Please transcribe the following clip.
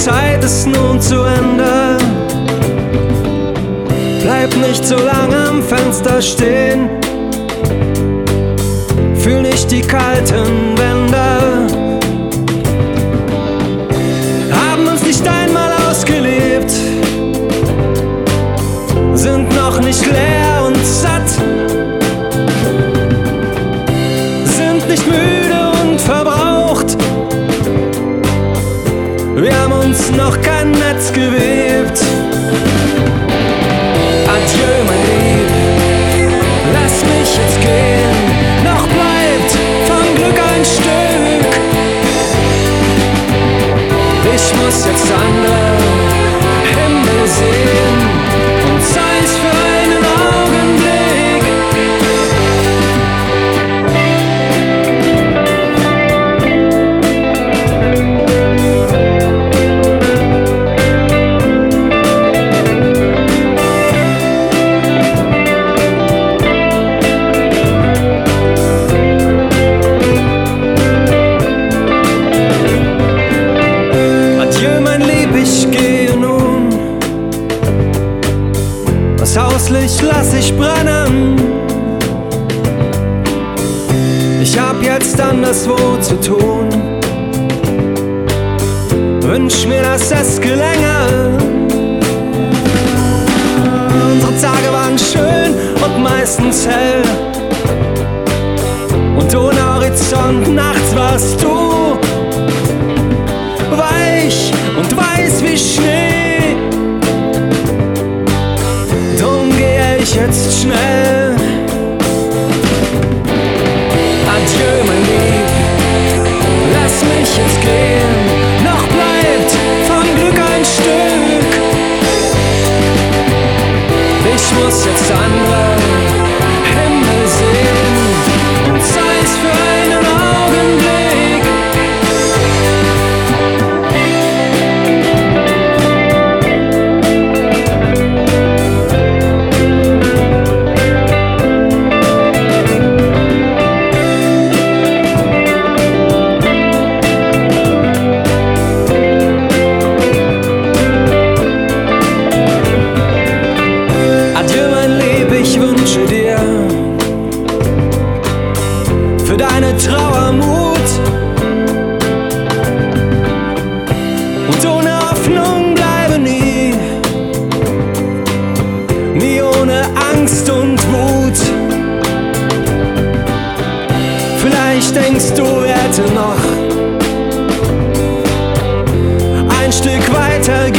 Zeit ist nun zu Ende. Bleib nicht so lange am Fenster stehen. Fühl nicht die kalten Wände. Anderswo zu tun. Wünsch mir, dass es gelänge. Unsere Tage waren schön und meistens hell. Und ohne Horizont nachts warst du weich und weiß wie Schnee. Drum gehe ich jetzt schnell. Wünsche dir für deine Trauer Mut. Und ohne Hoffnung bleibe nie, nie ohne Angst und Wut. Vielleicht denkst du, hätte noch ein Stück weiter